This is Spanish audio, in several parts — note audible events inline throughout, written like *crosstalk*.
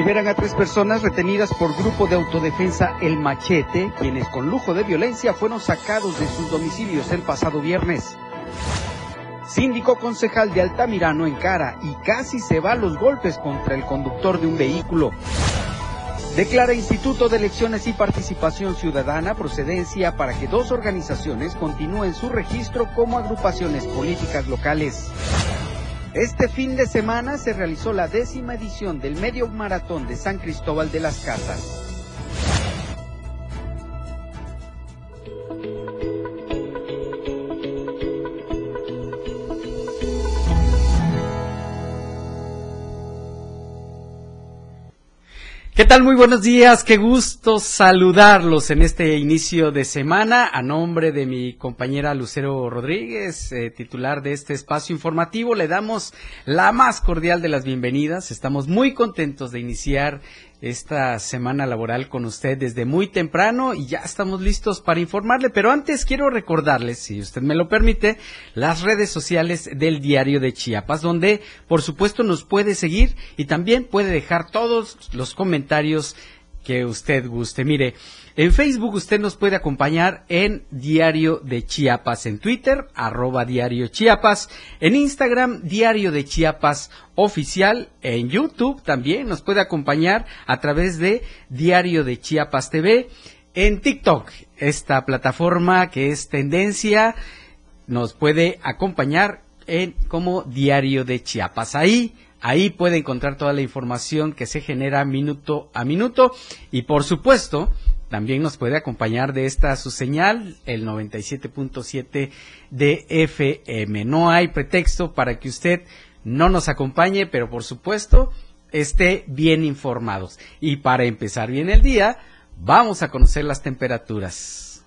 Liberan a tres personas retenidas por grupo de autodefensa El Machete, quienes con lujo de violencia fueron sacados de sus domicilios el pasado viernes. Síndico concejal de Altamirano encara y casi se va los golpes contra el conductor de un vehículo. Declara Instituto de Elecciones y Participación Ciudadana procedencia para que dos organizaciones continúen su registro como agrupaciones políticas locales. Este fin de semana se realizó la décima edición del Medio Maratón de San Cristóbal de las Casas. ¿Qué tal? Muy buenos días, qué gusto saludarlos en este inicio de semana a nombre de mi compañera Lucero Rodríguez, eh, titular de este espacio informativo. Le damos la más cordial de las bienvenidas. Estamos muy contentos de iniciar esta semana laboral con usted desde muy temprano y ya estamos listos para informarle. Pero antes quiero recordarles, si usted me lo permite, las redes sociales del diario de Chiapas, donde por supuesto nos puede seguir y también puede dejar todos los comentarios que usted guste. Mire, en Facebook usted nos puede acompañar en Diario de Chiapas, en Twitter, arroba Diario Chiapas, en Instagram, Diario de Chiapas Oficial, en YouTube también nos puede acompañar a través de Diario de Chiapas TV, en TikTok, esta plataforma que es tendencia, nos puede acompañar en como Diario de Chiapas. Ahí Ahí puede encontrar toda la información que se genera minuto a minuto y por supuesto también nos puede acompañar de esta su señal, el 97.7 de FM. No hay pretexto para que usted no nos acompañe, pero por supuesto esté bien informados. Y para empezar bien el día, vamos a conocer las temperaturas.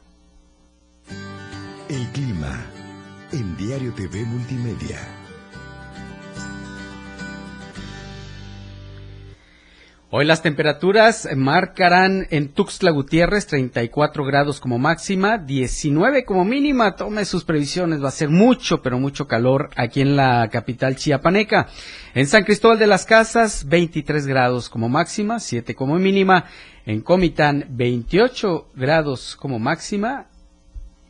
El clima en Diario TV Multimedia. Hoy las temperaturas marcarán en Tuxtla Gutiérrez 34 grados como máxima, 19 como mínima. Tome sus previsiones, va a ser mucho, pero mucho calor aquí en la capital chiapaneca. En San Cristóbal de las Casas 23 grados como máxima, 7 como mínima. En Comitán 28 grados como máxima,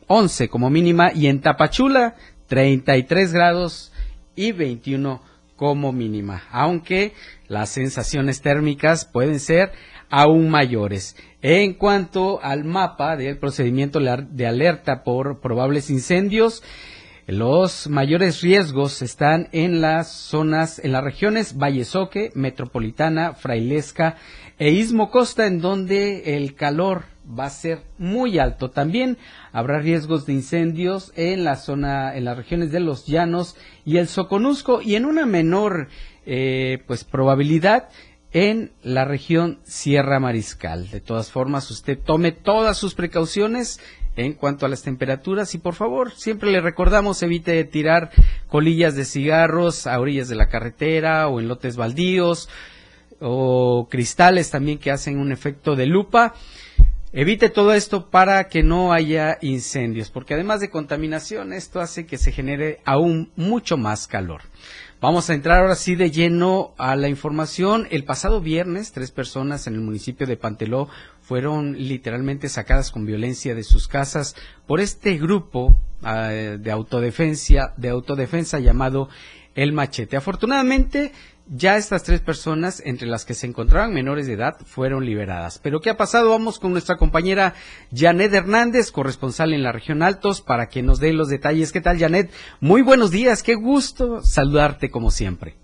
11 como mínima. Y en Tapachula 33 grados y 21 como mínima. Aunque las sensaciones térmicas pueden ser aún mayores. En cuanto al mapa del procedimiento de alerta por probables incendios, los mayores riesgos están en las zonas, en las regiones Vallesoque, Metropolitana, Frailesca e Istmo Costa, en donde el calor va a ser muy alto. También habrá riesgos de incendios en la zona, en las regiones de los Llanos y el Soconusco y en una menor eh, pues probabilidad en la región Sierra Mariscal. De todas formas, usted tome todas sus precauciones en cuanto a las temperaturas y por favor, siempre le recordamos evite tirar colillas de cigarros a orillas de la carretera o en lotes baldíos o cristales también que hacen un efecto de lupa. Evite todo esto para que no haya incendios, porque además de contaminación, esto hace que se genere aún mucho más calor. Vamos a entrar ahora sí de lleno a la información. El pasado viernes, tres personas en el municipio de Panteló fueron literalmente sacadas con violencia de sus casas por este grupo ah, de de autodefensa llamado El Machete. Afortunadamente, ya estas tres personas, entre las que se encontraban menores de edad, fueron liberadas. Pero ¿qué ha pasado? Vamos con nuestra compañera Janet Hernández, corresponsal en la región Altos, para que nos dé los detalles. ¿Qué tal, Janet? Muy buenos días, qué gusto saludarte como siempre.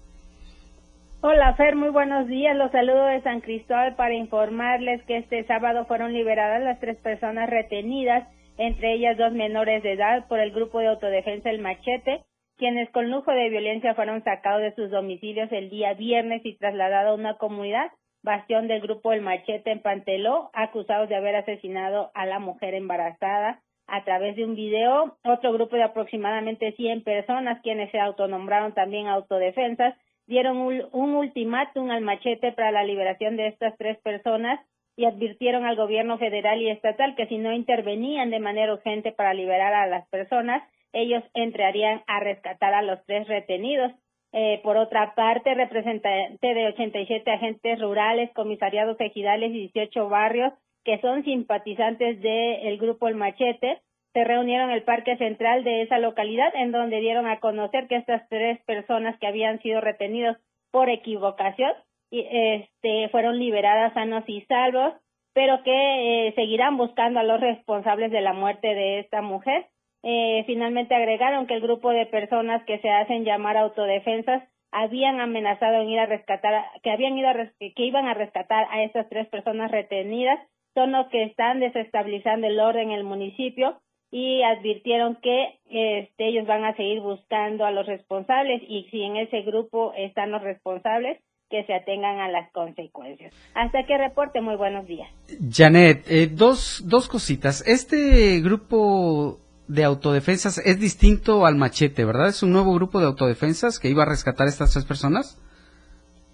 Hola, Fer, muy buenos días. Los saludo de San Cristóbal para informarles que este sábado fueron liberadas las tres personas retenidas, entre ellas dos menores de edad, por el grupo de autodefensa El Machete quienes con lujo de violencia fueron sacados de sus domicilios el día viernes y trasladados a una comunidad, bastión del grupo El Machete en Panteló, acusados de haber asesinado a la mujer embarazada a través de un video. Otro grupo de aproximadamente 100 personas, quienes se autonombraron también autodefensas, dieron un, un ultimátum al Machete para la liberación de estas tres personas y advirtieron al gobierno federal y estatal que si no intervenían de manera urgente para liberar a las personas, ellos entrarían a rescatar a los tres retenidos. Eh, por otra parte, representante de 87 agentes rurales, comisariados ejidales y 18 barrios que son simpatizantes del grupo El Machete, se reunieron en el Parque Central de esa localidad, en donde dieron a conocer que estas tres personas que habían sido retenidos por equivocación este, fueron liberadas sanos y salvos, pero que eh, seguirán buscando a los responsables de la muerte de esta mujer. Eh, finalmente agregaron que el grupo de personas que se hacen llamar autodefensas habían amenazado en ir a rescatar, que habían ido a que iban a rescatar a estas tres personas retenidas, son los que están desestabilizando el orden en el municipio y advirtieron que este, ellos van a seguir buscando a los responsables y si en ese grupo están los responsables, que se atengan a las consecuencias. Hasta que reporte, muy buenos días. Janet, eh, dos, dos cositas. Este grupo de autodefensas es distinto al machete, ¿verdad? Es un nuevo grupo de autodefensas que iba a rescatar a estas tres personas.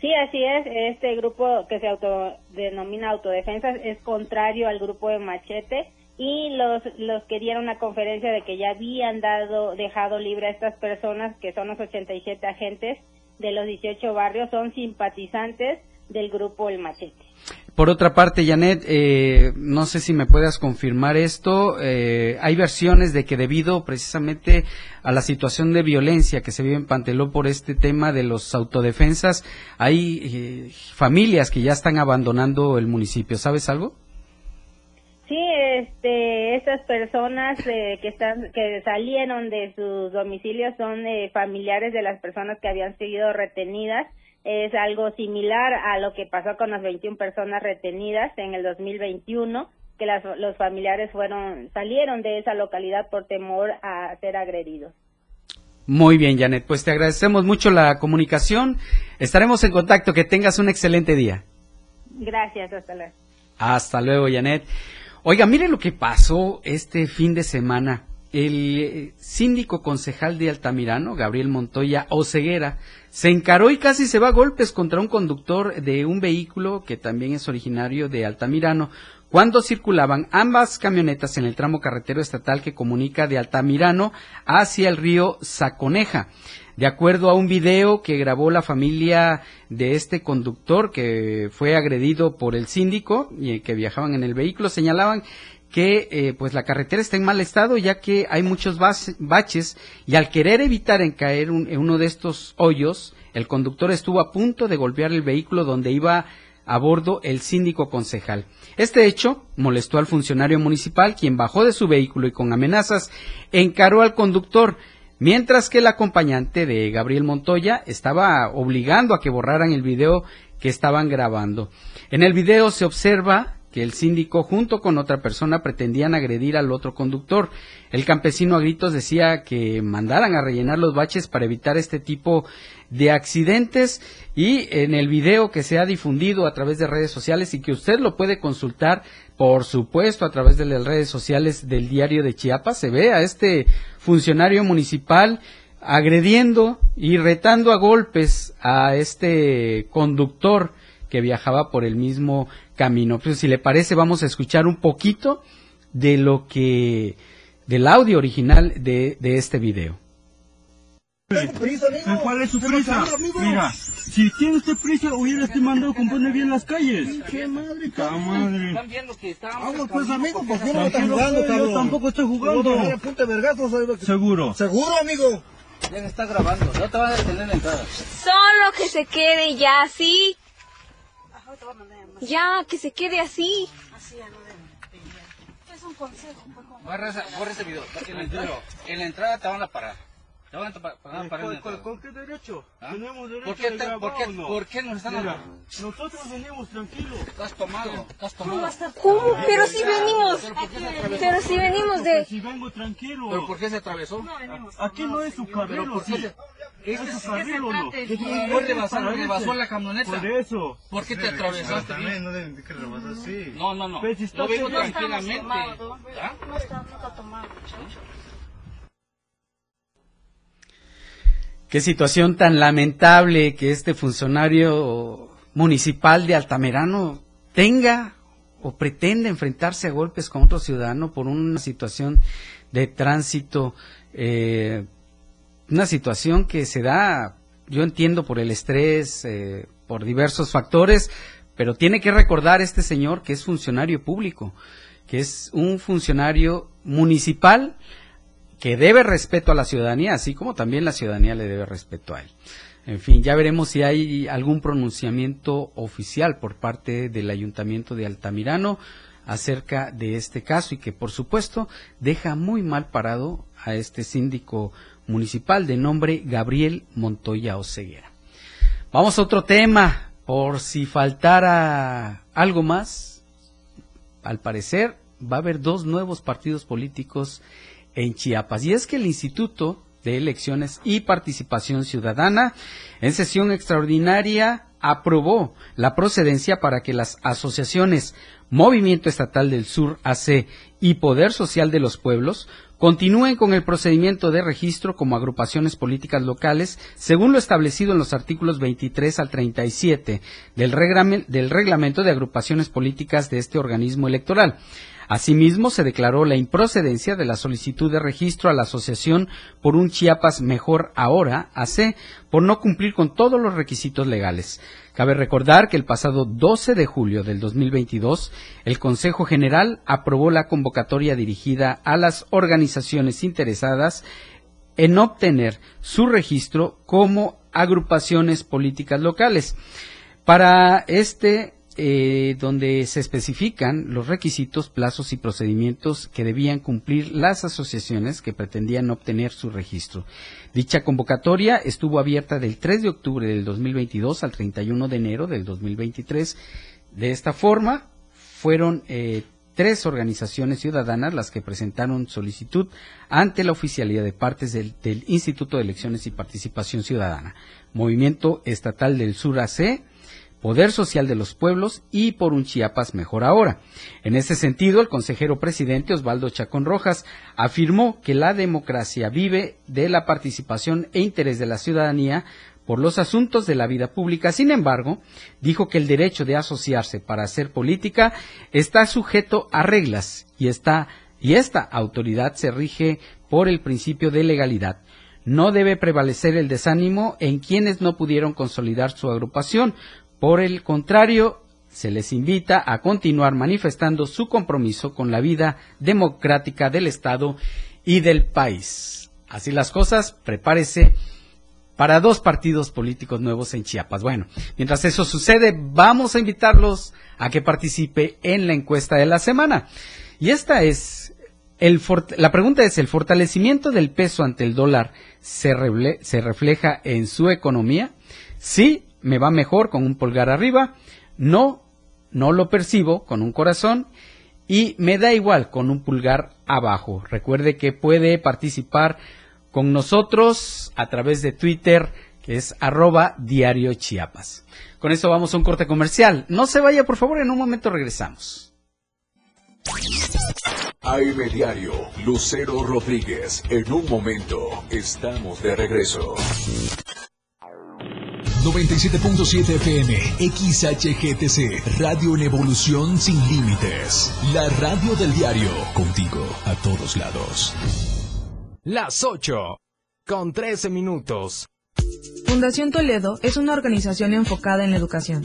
Sí, así es. Este grupo que se autodenomina autodefensas es contrario al grupo de machete y los, los que dieron la conferencia de que ya habían dado, dejado libre a estas personas, que son los 87 agentes de los 18 barrios, son simpatizantes del grupo El Machete. Por otra parte, Janet, eh, no sé si me puedas confirmar esto. Eh, hay versiones de que debido precisamente a la situación de violencia que se vive en Panteló por este tema de los autodefensas, hay eh, familias que ya están abandonando el municipio. ¿Sabes algo? Sí, este, estas personas eh, que están, que salieron de sus domicilios son eh, familiares de las personas que habían sido retenidas. Es algo similar a lo que pasó con las 21 personas retenidas en el 2021, que las, los familiares fueron, salieron de esa localidad por temor a ser agredidos. Muy bien, Janet. Pues te agradecemos mucho la comunicación. Estaremos en contacto. Que tengas un excelente día. Gracias. Hasta luego. Hasta luego, Janet. Oiga, mire lo que pasó este fin de semana. El eh, síndico concejal de Altamirano, Gabriel Montoya Oceguera, se encaró y casi se va a golpes contra un conductor de un vehículo que también es originario de Altamirano, cuando circulaban ambas camionetas en el tramo carretero estatal que comunica de Altamirano hacia el río Saconeja. De acuerdo a un video que grabó la familia de este conductor que fue agredido por el síndico y que viajaban en el vehículo, señalaban que eh, pues la carretera está en mal estado ya que hay muchos baches y al querer evitar en caer en uno de estos hoyos, el conductor estuvo a punto de golpear el vehículo donde iba a bordo el síndico concejal. Este hecho molestó al funcionario municipal, quien bajó de su vehículo y con amenazas encaró al conductor mientras que el acompañante de Gabriel Montoya estaba obligando a que borraran el video que estaban grabando. En el video se observa que el síndico junto con otra persona pretendían agredir al otro conductor. El campesino a gritos decía que mandaran a rellenar los baches para evitar este tipo de accidentes y en el video que se ha difundido a través de redes sociales y que usted lo puede consultar por supuesto a través de las redes sociales del diario de Chiapas se ve a este funcionario municipal agrediendo y retando a golpes a este conductor que viajaba por el mismo camino. Pues si le parece vamos a escuchar un poquito de lo que del audio original de, de este video. ¿Cuál es su prisa? Mira, si tiene usted prisa, hubiera este mandado componer bien las calles. ¿Qué madre, madre? Están viendo que estábamos... Vamos pues, amigo, ¿por qué no están jugando, cabrón? Yo tampoco estoy jugando. Seguro. ¿Seguro, amigo? Ya está grabando, no te van a detener la entrada. Solo que se quede ya así. Ya, que se quede así. Así ya no deben. Es un consejo. Borra ese video. En la entrada te van a parar. ¿Con, qué derecho? ¿Ah? Tenemos derecho ¿Por qué, de grabar, ¿por, qué, no? ¿Por qué nos están Mira, nosotros venimos tranquilos. Estás tomado, estás tomado. ¿Cómo? Pero si venimos. Pero si venimos de. Si vengo tranquilo. ¿Pero por qué se atravesó? Aquí no es su carril, ¿Por sí. qué se... ¿Es su carril o no? Fue rebasar, rebasó la camioneta. Por eso. ¿Por qué te atravesaste? También no deben de que rebasar así. No, no, no. Vengo tranquilamente. ¿Ah? No está, no está tomado, muchacho. Qué situación tan lamentable que este funcionario municipal de Altamirano tenga o pretenda enfrentarse a golpes con otro ciudadano por una situación de tránsito, eh, una situación que se da yo entiendo por el estrés, eh, por diversos factores, pero tiene que recordar este señor que es funcionario público, que es un funcionario municipal que debe respeto a la ciudadanía, así como también la ciudadanía le debe respeto a él. En fin, ya veremos si hay algún pronunciamiento oficial por parte del Ayuntamiento de Altamirano acerca de este caso y que, por supuesto, deja muy mal parado a este síndico municipal de nombre Gabriel Montoya Oseguera. Vamos a otro tema, por si faltara algo más. Al parecer, va a haber dos nuevos partidos políticos en Chiapas. Y es que el Instituto de Elecciones y Participación Ciudadana, en sesión extraordinaria, aprobó la procedencia para que las asociaciones Movimiento Estatal del Sur AC y Poder Social de los Pueblos continúen con el procedimiento de registro como agrupaciones políticas locales según lo establecido en los artículos 23 al 37 del, reglamento de agrupaciones políticas de este organismo electoral. Asimismo, se declaró la improcedencia de la solicitud de registro a la Asociación por un Chiapas Mejor Ahora, AC, por no cumplir con todos los requisitos legales. Cabe recordar que el pasado 12 de julio del 2022, el Consejo General aprobó la convocatoria dirigida a las organizaciones interesadas en obtener su registro como agrupaciones políticas locales. Para este eh, donde se especifican los requisitos, plazos y procedimientos que debían cumplir las asociaciones que pretendían obtener su registro. Dicha convocatoria estuvo abierta del 3 de octubre del 2022 al 31 de enero del 2023. De esta forma, fueron eh, tres organizaciones ciudadanas las que presentaron solicitud ante la oficialidad de partes del, del Instituto de Elecciones y Participación Ciudadana, Movimiento Estatal del Sur AC, Poder Social de los Pueblos y por un Chiapas mejor ahora. En ese sentido, el consejero presidente Osvaldo Chacón Rojas afirmó que la democracia vive de la participación e interés de la ciudadanía por los asuntos de la vida pública. Sin embargo, dijo que el derecho de asociarse para hacer política está sujeto a reglas y está y esta autoridad se rige por el principio de legalidad. No debe prevalecer el desánimo en quienes no pudieron consolidar su agrupación, por el contrario, se les invita a continuar manifestando su compromiso con la vida democrática del Estado y del país. Así las cosas, prepárese para dos partidos políticos nuevos en Chiapas. Bueno, mientras eso sucede, vamos a invitarlos a que participe en la encuesta de la semana. Y esta es, el la pregunta es, ¿el fortalecimiento del peso ante el dólar se, se refleja en su economía? Sí, me va mejor con un pulgar arriba, no, no lo percibo con un corazón y me da igual con un pulgar abajo. Recuerde que puede participar con nosotros a través de Twitter, que es arroba diario Chiapas. Con eso vamos a un corte comercial. No se vaya, por favor, en un momento regresamos. AM Diario, Lucero Rodríguez. En un momento estamos de regreso. 97.7 FM, XHGTC, Radio en Evolución Sin Límites. La radio del diario, contigo a todos lados. Las 8, con 13 minutos. Fundación Toledo es una organización enfocada en la educación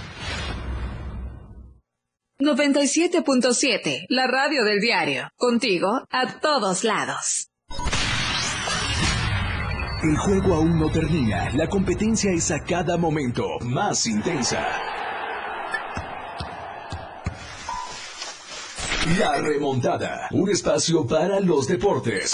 97.7, la radio del diario. Contigo, a todos lados. El juego aún no termina. La competencia es a cada momento más intensa. La remontada, un espacio para los deportes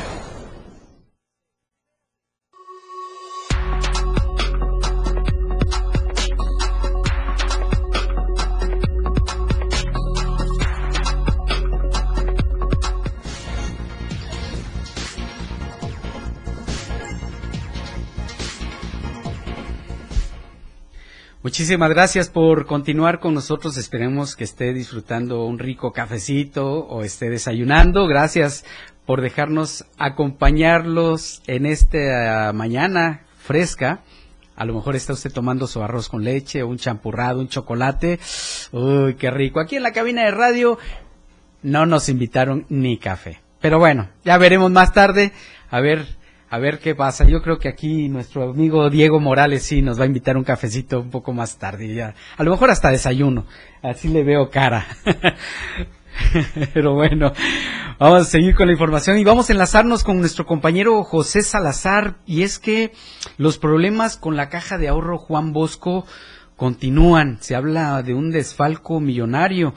Muchísimas gracias por continuar con nosotros. Esperemos que esté disfrutando un rico cafecito o esté desayunando. Gracias por dejarnos acompañarlos en esta mañana fresca. A lo mejor está usted tomando su arroz con leche, un champurrado, un chocolate. Uy, qué rico. Aquí en la cabina de radio no nos invitaron ni café. Pero bueno, ya veremos más tarde. A ver a ver qué pasa. Yo creo que aquí nuestro amigo Diego Morales sí nos va a invitar un cafecito un poco más tarde. Ya. A lo mejor hasta desayuno. Así le veo cara. *laughs* Pero bueno, vamos a seguir con la información y vamos a enlazarnos con nuestro compañero José Salazar. Y es que los problemas con la caja de ahorro Juan Bosco continúan. Se habla de un desfalco millonario.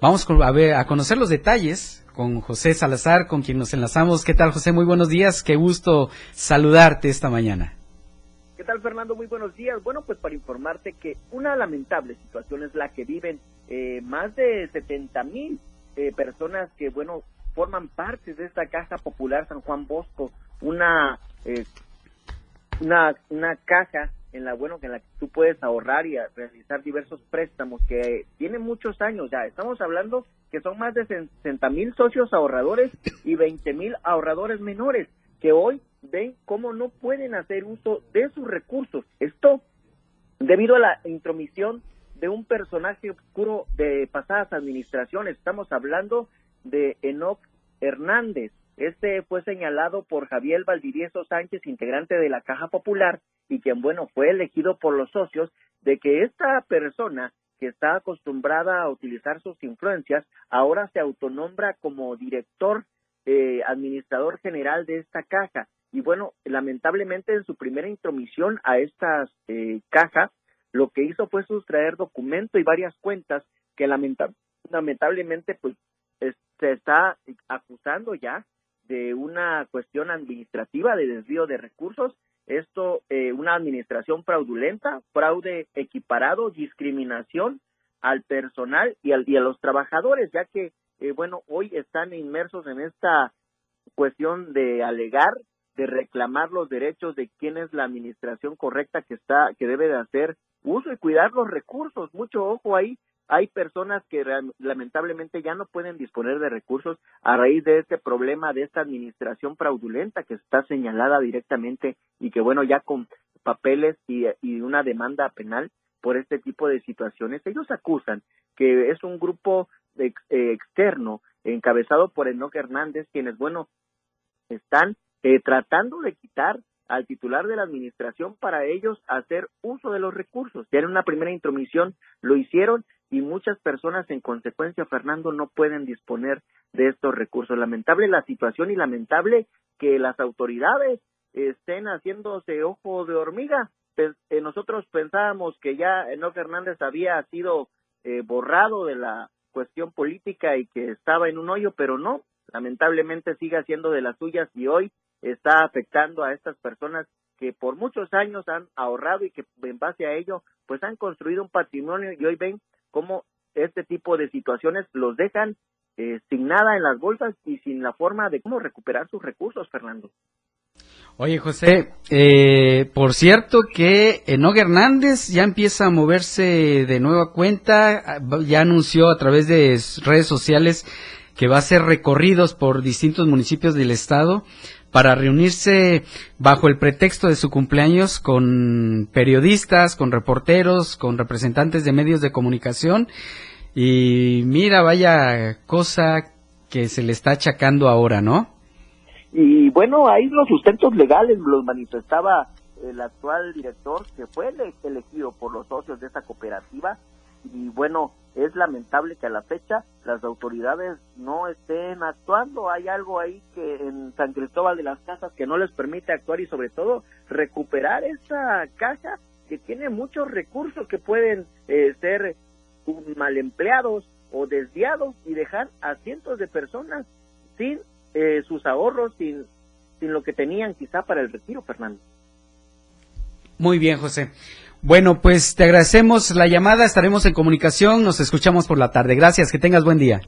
Vamos a, ver, a conocer los detalles con José Salazar, con quien nos enlazamos. ¿Qué tal, José? Muy buenos días. Qué gusto saludarte esta mañana. ¿Qué tal, Fernando? Muy buenos días. Bueno, pues para informarte que una lamentable situación es la que viven eh, más de 70 mil eh, personas que, bueno, forman parte de esta Caja Popular San Juan Bosco, una, eh, una, una caja en la bueno en la que tú puedes ahorrar y realizar diversos préstamos que tienen muchos años ya. Estamos hablando que son más de 60 mil socios ahorradores y 20 mil ahorradores menores que hoy ven cómo no pueden hacer uso de sus recursos. Esto debido a la intromisión de un personaje oscuro de pasadas administraciones. Estamos hablando de Enoch Hernández, este fue señalado por Javier Valdivieso Sánchez, integrante de la Caja Popular, y quien, bueno, fue elegido por los socios de que esta persona que está acostumbrada a utilizar sus influencias, ahora se autonombra como director eh, administrador general de esta caja. Y bueno, lamentablemente en su primera intromisión a esta eh, caja, lo que hizo fue sustraer documento y varias cuentas que lamentablemente pues se está acusando ya de una cuestión administrativa de desvío de recursos. Esto, eh, una administración fraudulenta, fraude equiparado, discriminación al personal y, al, y a los trabajadores, ya que, eh, bueno, hoy están inmersos en esta cuestión de alegar, de reclamar los derechos de quién es la administración correcta que está, que debe de hacer uso y cuidar los recursos. Mucho ojo ahí, hay personas que lamentablemente ya no pueden disponer de recursos a raíz de este problema de esta administración fraudulenta que está señalada directamente y que bueno ya con papeles y, una demanda penal por este tipo de situaciones ellos acusan que es un grupo eh, externo encabezado por Enoque Hernández quienes bueno están eh, tratando de quitar al titular de la administración para ellos hacer uso de los recursos. Ya en una primera intromisión lo hicieron y muchas personas en consecuencia, Fernando, no pueden disponer de estos recursos. Lamentable la situación y lamentable que las autoridades estén haciéndose ojo de hormiga. Eh, nosotros pensábamos que ya Enoch Hernández había sido eh, borrado de la cuestión política y que estaba en un hoyo, pero no, lamentablemente sigue haciendo de las suyas y hoy está afectando a estas personas que por muchos años han ahorrado y que en base a ello pues han construido un patrimonio y hoy ven cómo este tipo de situaciones los dejan eh, sin nada en las bolsas y sin la forma de cómo recuperar sus recursos, Fernando. Oye, José, eh, por cierto que Enoch Hernández ya empieza a moverse de nueva cuenta, ya anunció a través de redes sociales que va a hacer recorridos por distintos municipios del estado para reunirse bajo el pretexto de su cumpleaños con periodistas, con reporteros, con representantes de medios de comunicación. Y mira, vaya cosa que se le está achacando ahora, ¿no? Y bueno, ahí los sustentos legales los manifestaba el actual director que fue elegido por los socios de esta cooperativa y bueno, es lamentable que a la fecha las autoridades no estén actuando. Hay algo ahí que en San Cristóbal de las Casas que no les permite actuar y sobre todo recuperar esa caja que tiene muchos recursos que pueden eh, ser mal empleados o desviados y dejar a cientos de personas sin eh, sus ahorros, sin, sin lo que tenían quizá para el retiro, Fernando. Muy bien, José. Bueno, pues te agradecemos la llamada, estaremos en comunicación, nos escuchamos por la tarde. Gracias, que tengas buen día.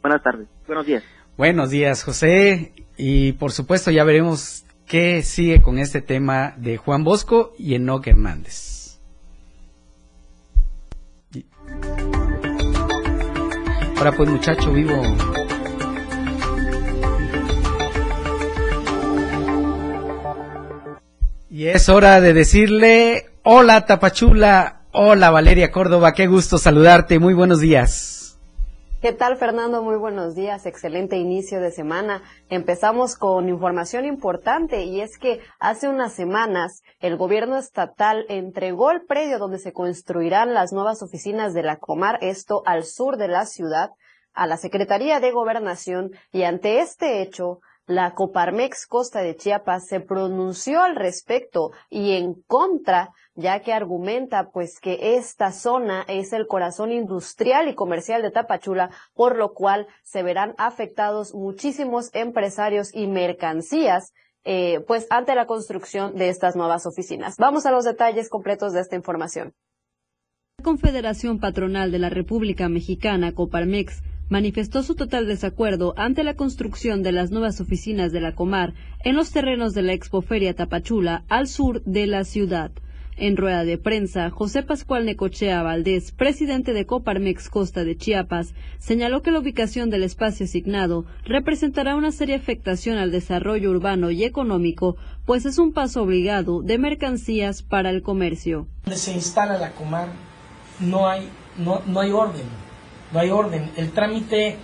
Buenas tardes, buenos días. Buenos días, José. Y por supuesto ya veremos qué sigue con este tema de Juan Bosco y Enoque Hernández. Ahora pues muchacho vivo. Y es hora de decirle Hola Tapachula, hola Valeria Córdoba, qué gusto saludarte, muy buenos días. ¿Qué tal Fernando? Muy buenos días, excelente inicio de semana. Empezamos con información importante y es que hace unas semanas el gobierno estatal entregó el predio donde se construirán las nuevas oficinas de la Comar, esto al sur de la ciudad, a la Secretaría de Gobernación y ante este hecho la Coparmex Costa de Chiapas se pronunció al respecto y en contra, ya que argumenta pues que esta zona es el corazón industrial y comercial de Tapachula, por lo cual se verán afectados muchísimos empresarios y mercancías eh, pues ante la construcción de estas nuevas oficinas. Vamos a los detalles completos de esta información. La Confederación Patronal de la República Mexicana, Coparmex, manifestó su total desacuerdo ante la construcción de las nuevas oficinas de la Comar en los terrenos de la Expoferia Tapachula al sur de la ciudad. En rueda de prensa, José Pascual Necochea Valdés, presidente de Coparmex Costa de Chiapas, señaló que la ubicación del espacio asignado representará una seria afectación al desarrollo urbano y económico, pues es un paso obligado de mercancías para el comercio. Donde se instala la Comar no hay, no, no hay orden no hay orden. El trámite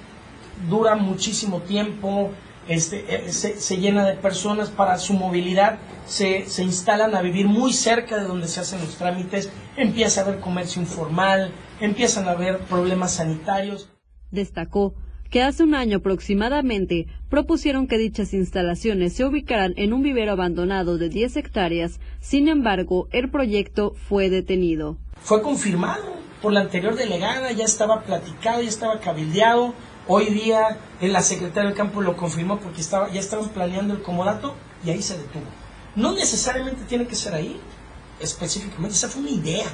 dura muchísimo tiempo, este, eh, se, llena de personas para su movilidad, se, se, instalan a vivir muy cerca de donde se hacen los trámites, empieza a haber comercio informal, empiezan a haber problemas sanitarios. Destacó que hace un año aproximadamente propusieron que dichas instalaciones se ubicaran en un vivero abandonado de 10 hectáreas, sin embargo, el proyecto fue detenido. Fue confirmado por la anterior delegada, ya estaba platicado, ya estaba cabildeado. Hoy día en la secretaria del campo lo confirmó porque estaba, ya estaban planeando el comodato y ahí se detuvo. No necesariamente tiene que ser ahí, específicamente, esa fue una idea,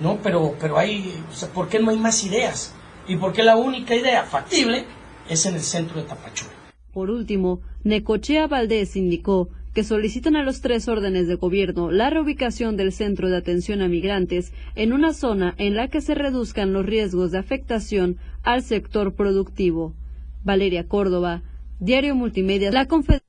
¿no? Pero, pero hay, ¿por qué no hay más ideas? ¿Y por qué la única idea factible es en el centro de Tapachula? Por último, Necochea Valdés indicó que solicitan a los tres órdenes de gobierno la reubicación del centro de atención a migrantes en una zona en la que se reduzcan los riesgos de afectación al sector productivo. Valeria Córdoba, Diario Multimedia, La Confederación.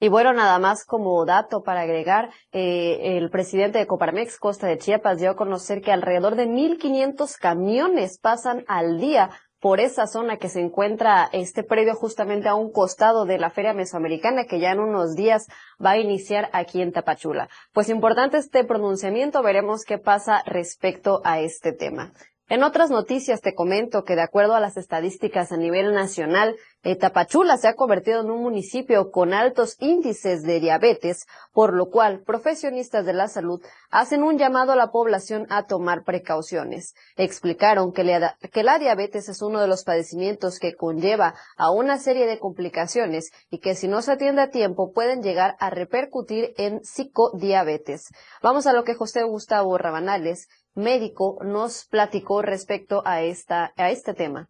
Y bueno, nada más como dato para agregar, eh, el presidente de Coparmex Costa de Chiapas dio a conocer que alrededor de 1.500 camiones pasan al día por esa zona que se encuentra este predio justamente a un costado de la Feria Mesoamericana que ya en unos días va a iniciar aquí en Tapachula. Pues importante este pronunciamiento, veremos qué pasa respecto a este tema. En otras noticias te comento que de acuerdo a las estadísticas a nivel nacional, eh, Tapachula se ha convertido en un municipio con altos índices de diabetes, por lo cual profesionistas de la salud hacen un llamado a la población a tomar precauciones. Explicaron que, que la diabetes es uno de los padecimientos que conlleva a una serie de complicaciones y que si no se atiende a tiempo pueden llegar a repercutir en psicodiabetes. Vamos a lo que José Gustavo Rabanales, médico nos platicó respecto a, esta, a este tema.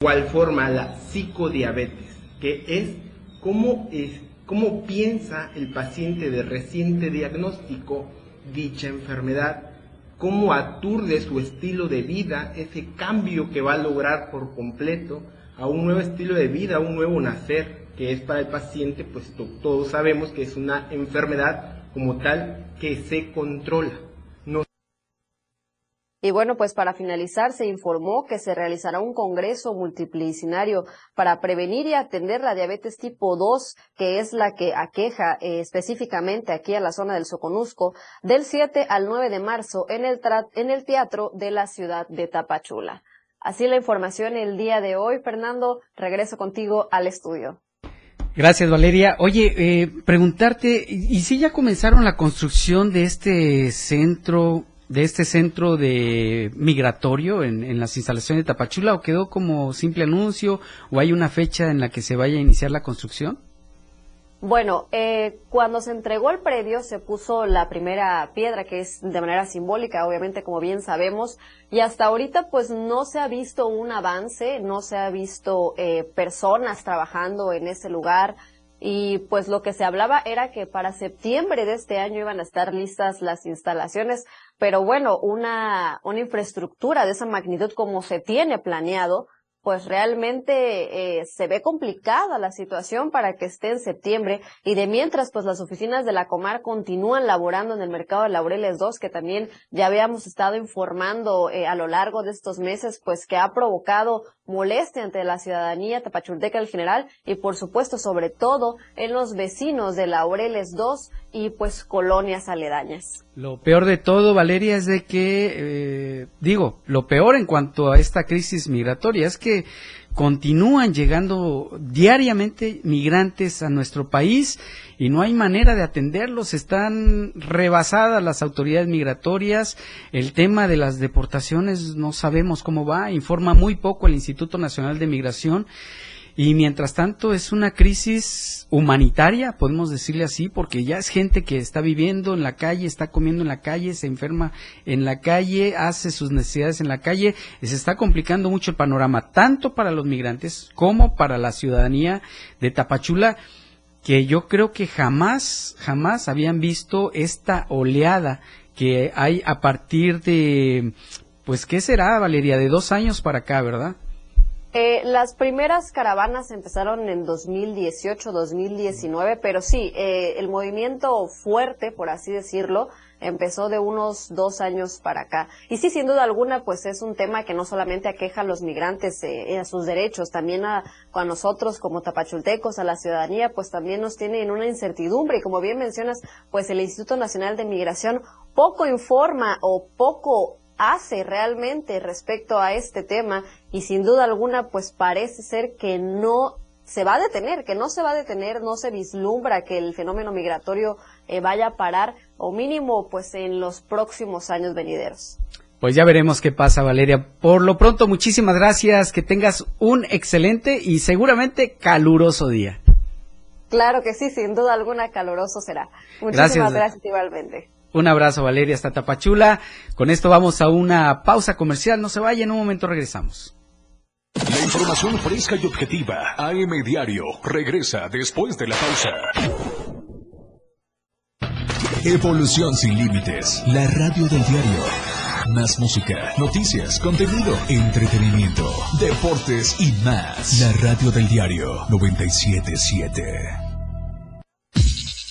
¿Cuál forma la psicodiabetes? Que es cómo es cómo piensa el paciente de reciente diagnóstico dicha enfermedad, cómo aturde su estilo de vida, ese cambio que va a lograr por completo a un nuevo estilo de vida, a un nuevo nacer, que es para el paciente, pues todos sabemos que es una enfermedad como tal que se controla. Y bueno, pues para finalizar, se informó que se realizará un congreso multidisciplinario para prevenir y atender la diabetes tipo 2, que es la que aqueja eh, específicamente aquí a la zona del Soconusco, del 7 al 9 de marzo en el, en el Teatro de la ciudad de Tapachula. Así la información el día de hoy. Fernando, regreso contigo al estudio. Gracias, Valeria. Oye, eh, preguntarte, ¿y si ya comenzaron la construcción de este centro de este centro de migratorio en, en, las instalaciones de Tapachula o quedó como simple anuncio o hay una fecha en la que se vaya a iniciar la construcción? Bueno, eh, cuando se entregó el predio se puso la primera piedra, que es de manera simbólica, obviamente, como bien sabemos, y hasta ahorita pues no se ha visto un avance, no se ha visto eh, personas trabajando en ese lugar, y pues lo que se hablaba era que para septiembre de este año iban a estar listas las instalaciones, pero bueno, una, una infraestructura de esa magnitud como se tiene planeado, pues realmente eh, se ve complicada la situación para que esté en septiembre y de mientras pues las oficinas de la Comar continúan laborando en el mercado de Laureles 2 que también ya habíamos estado informando eh, a lo largo de estos meses pues que ha provocado molestia ante la ciudadanía tapachulteca en general y por supuesto sobre todo en los vecinos de Laureles 2 y pues colonias aledañas. Lo peor de todo, Valeria, es de que, eh, digo, lo peor en cuanto a esta crisis migratoria es que continúan llegando diariamente migrantes a nuestro país y no hay manera de atenderlos. Están rebasadas las autoridades migratorias. El tema de las deportaciones no sabemos cómo va. Informa muy poco el Instituto Nacional de Migración y mientras tanto es una crisis humanitaria, podemos decirle así, porque ya es gente que está viviendo en la calle, está comiendo en la calle, se enferma en la calle, hace sus necesidades en la calle, se está complicando mucho el panorama, tanto para los migrantes como para la ciudadanía de Tapachula, que yo creo que jamás, jamás habían visto esta oleada que hay a partir de, pues, ¿qué será, Valeria? De dos años para acá, ¿verdad? Eh, las primeras caravanas empezaron en 2018-2019, pero sí, eh, el movimiento fuerte, por así decirlo, empezó de unos dos años para acá. Y sí, sin duda alguna, pues es un tema que no solamente aqueja a los migrantes eh, a sus derechos, también a, a, nosotros como tapachultecos, a la ciudadanía, pues también nos tiene en una incertidumbre. Y como bien mencionas, pues el Instituto Nacional de Migración poco informa o poco hace realmente respecto a este tema y sin duda alguna pues parece ser que no se va a detener, que no se va a detener, no se vislumbra que el fenómeno migratorio eh, vaya a parar o mínimo pues en los próximos años venideros. Pues ya veremos qué pasa, Valeria. Por lo pronto, muchísimas gracias, que tengas un excelente y seguramente caluroso día. Claro que sí, sin duda alguna caluroso será. Muchísimas gracias, gracias igualmente. Un abrazo, Valeria, hasta Tapachula. Con esto vamos a una pausa comercial. No se vaya, en un momento regresamos. La información fresca y objetiva. AM Diario regresa después de la pausa. Evolución sin límites. La radio del diario. Más música, noticias, contenido, entretenimiento, deportes y más. La radio del diario 977.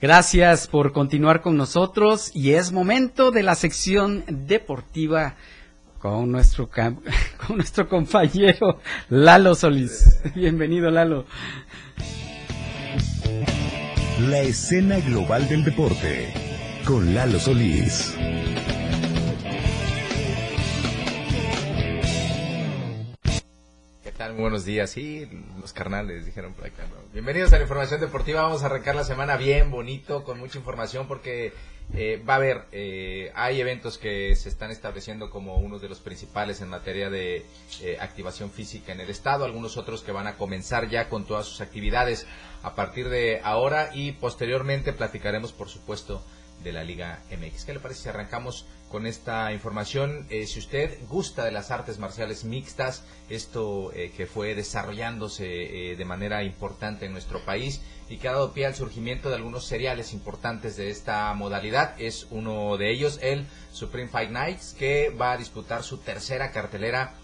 Gracias por continuar con nosotros y es momento de la sección deportiva con nuestro *laughs* con nuestro compañero Lalo Solís. Bienvenido Lalo. La escena global del deporte con Lalo Solís. Buenos días. Sí, los carnales dijeron por acá. Bienvenidos a la información deportiva. Vamos a arrancar la semana bien, bonito, con mucha información porque eh, va a haber, eh, hay eventos que se están estableciendo como uno de los principales en materia de eh, activación física en el estado, algunos otros que van a comenzar ya con todas sus actividades a partir de ahora y posteriormente platicaremos, por supuesto, de la Liga MX. ¿Qué le parece si arrancamos con esta información? Eh, si usted gusta de las artes marciales mixtas, esto eh, que fue desarrollándose eh, de manera importante en nuestro país y que ha dado pie al surgimiento de algunos seriales importantes de esta modalidad, es uno de ellos, el Supreme Fight Nights, que va a disputar su tercera cartelera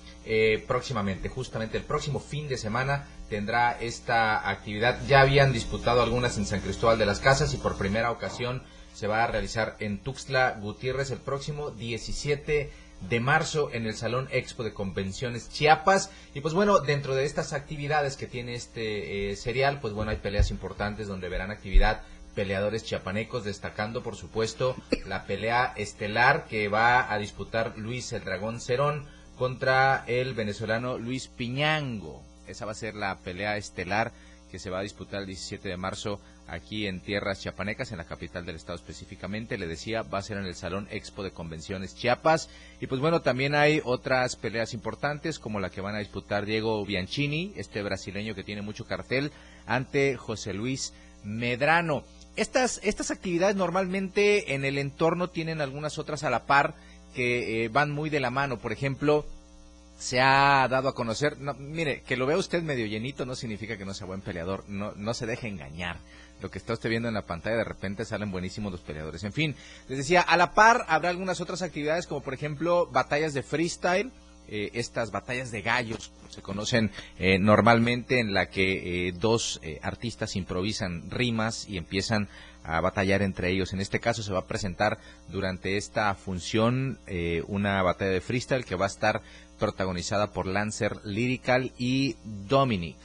próximamente, justamente el próximo fin de semana tendrá esta actividad. Ya habían disputado algunas en San Cristóbal de las Casas y por primera ocasión se va a realizar en Tuxtla Gutiérrez el próximo 17 de marzo en el Salón Expo de Convenciones Chiapas. Y pues bueno, dentro de estas actividades que tiene este eh, serial, pues bueno, hay peleas importantes donde verán actividad peleadores chiapanecos, destacando por supuesto la pelea estelar que va a disputar Luis el Dragón Cerón contra el venezolano Luis Piñango. Esa va a ser la pelea estelar que se va a disputar el 17 de marzo aquí en tierras chiapanecas, en la capital del estado específicamente. Le decía, va a ser en el Salón Expo de Convenciones Chiapas. Y pues bueno, también hay otras peleas importantes, como la que van a disputar Diego Bianchini, este brasileño que tiene mucho cartel, ante José Luis Medrano. Estas, estas actividades normalmente en el entorno tienen algunas otras a la par que eh, van muy de la mano. Por ejemplo, se ha dado a conocer, mire, que lo vea usted medio llenito no significa que no sea buen peleador, no, no se deje engañar lo que está usted viendo en la pantalla, de repente salen buenísimos los peleadores. En fin, les decía, a la par habrá algunas otras actividades como por ejemplo batallas de freestyle, eh, estas batallas de gallos, se conocen eh, normalmente en la que eh, dos artistas improvisan rimas y empiezan a batallar entre ellos. En este caso se va a presentar durante esta función una batalla de freestyle que va a estar protagonizada por Lancer Lyrical y Dominic.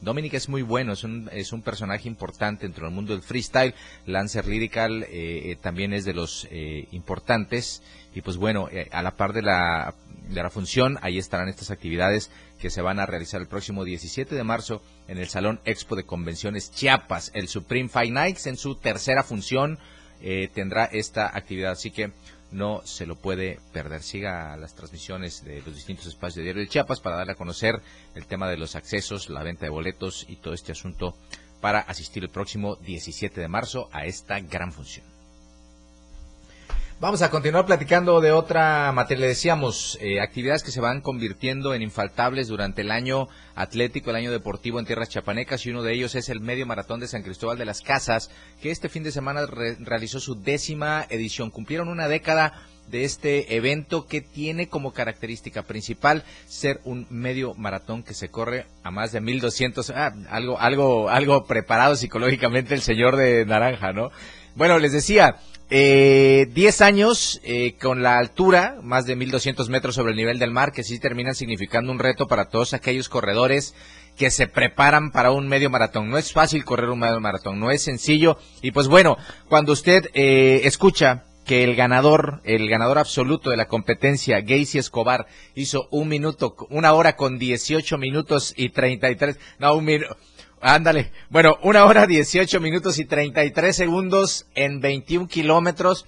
Dominic es muy bueno, es un, es un personaje importante dentro del mundo del freestyle. Lancer Lyrical eh, eh, también es de los eh, importantes. Y pues bueno, a la par de la, de la función, ahí estarán estas actividades que se van a realizar el próximo 17 de marzo en el Salón Expo de Convenciones Chiapas. El Supreme Fight Nights en su tercera función tendrá esta actividad. Así que no se lo puede perder. Siga las transmisiones de los distintos espacios de Diario de Chiapas para darle a conocer el tema de los accesos, la venta de boletos y todo este asunto para asistir el próximo 17 de marzo a esta gran función. Vamos a continuar platicando de otra materia. Le decíamos, eh, actividades que se van convirtiendo en infaltables durante el año atlético, el año deportivo en tierras chapanecas, y uno de ellos es el Medio Maratón de San Cristóbal de las Casas, que este fin de semana realizó su décima edición. Cumplieron una década de este evento que tiene como característica principal ser un medio maratón que se corre a más de 1200, ah, algo, algo, algo preparado psicológicamente el señor de Naranja, ¿no? Bueno, les decía, eh, 10 años eh, con la altura, más de 1200 metros sobre el nivel del mar, que sí terminan significando un reto para todos aquellos corredores que se preparan para un medio maratón. No es fácil correr un medio maratón, no es sencillo. Y pues bueno, cuando usted eh, escucha que el ganador, el ganador absoluto de la competencia, Gacy Escobar, hizo un minuto, una hora con 18 minutos y 33, no, un minuto, Ándale. Bueno, una hora, 18 minutos y 33 segundos en 21 kilómetros.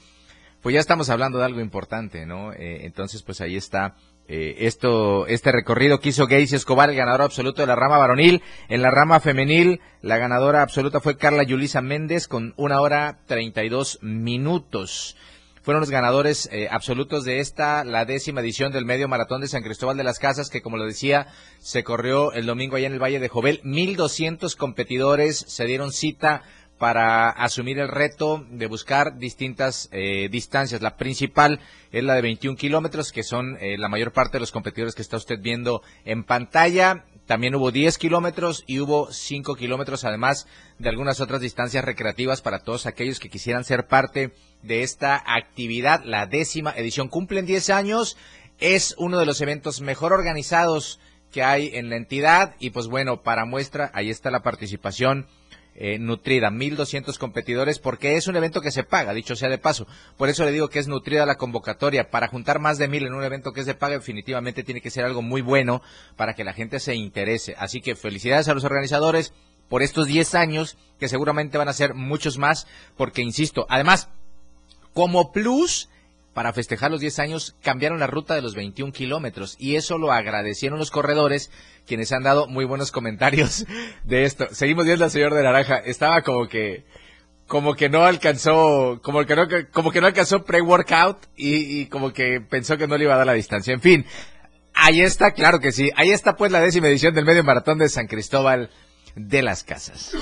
Pues ya estamos hablando de algo importante, ¿no? Eh, entonces, pues ahí está eh, esto, este recorrido que hizo Gacy Escobar, el ganador absoluto de la rama varonil. En la rama femenil, la ganadora absoluta fue Carla Yulisa Méndez con una hora 32 minutos fueron los ganadores eh, absolutos de esta, la décima edición del Medio Maratón de San Cristóbal de las Casas, que como lo decía, se corrió el domingo allá en el Valle de Jovel. 1.200 competidores se dieron cita para asumir el reto de buscar distintas eh, distancias. La principal es la de 21 kilómetros, que son eh, la mayor parte de los competidores que está usted viendo en pantalla. También hubo 10 kilómetros y hubo 5 kilómetros, además de algunas otras distancias recreativas para todos aquellos que quisieran ser parte esta actividad. La décima edición cumplen 10 años. Es uno de los eventos mejor organizados que hay en la entidad. Y pues bueno, para muestra, ahí está la participación eh, nutrida, 1.200 competidores, porque es un evento que se paga, dicho sea de paso. Por eso le digo que es nutrida la convocatoria. Para juntar más de mil en un evento que se paga, definitivamente tiene que ser algo muy bueno para que la gente se interese. Así que felicidades a los organizadores por estos 10 años, que seguramente van a ser muchos más, porque insisto, además, como plus, para festejar los 10 años, cambiaron la ruta de los 21 kilómetros y eso lo agradecieron los corredores, quienes han dado muy buenos comentarios *laughs* de esto. Seguimos viendo al señor de Naranja, estaba como que como que no alcanzó, como que no, como que no alcanzó pre-workout y, y como que pensó que no le iba a dar la distancia. En fin, ahí está, claro que sí. Ahí está pues la décima edición del medio maratón de San Cristóbal de las Casas.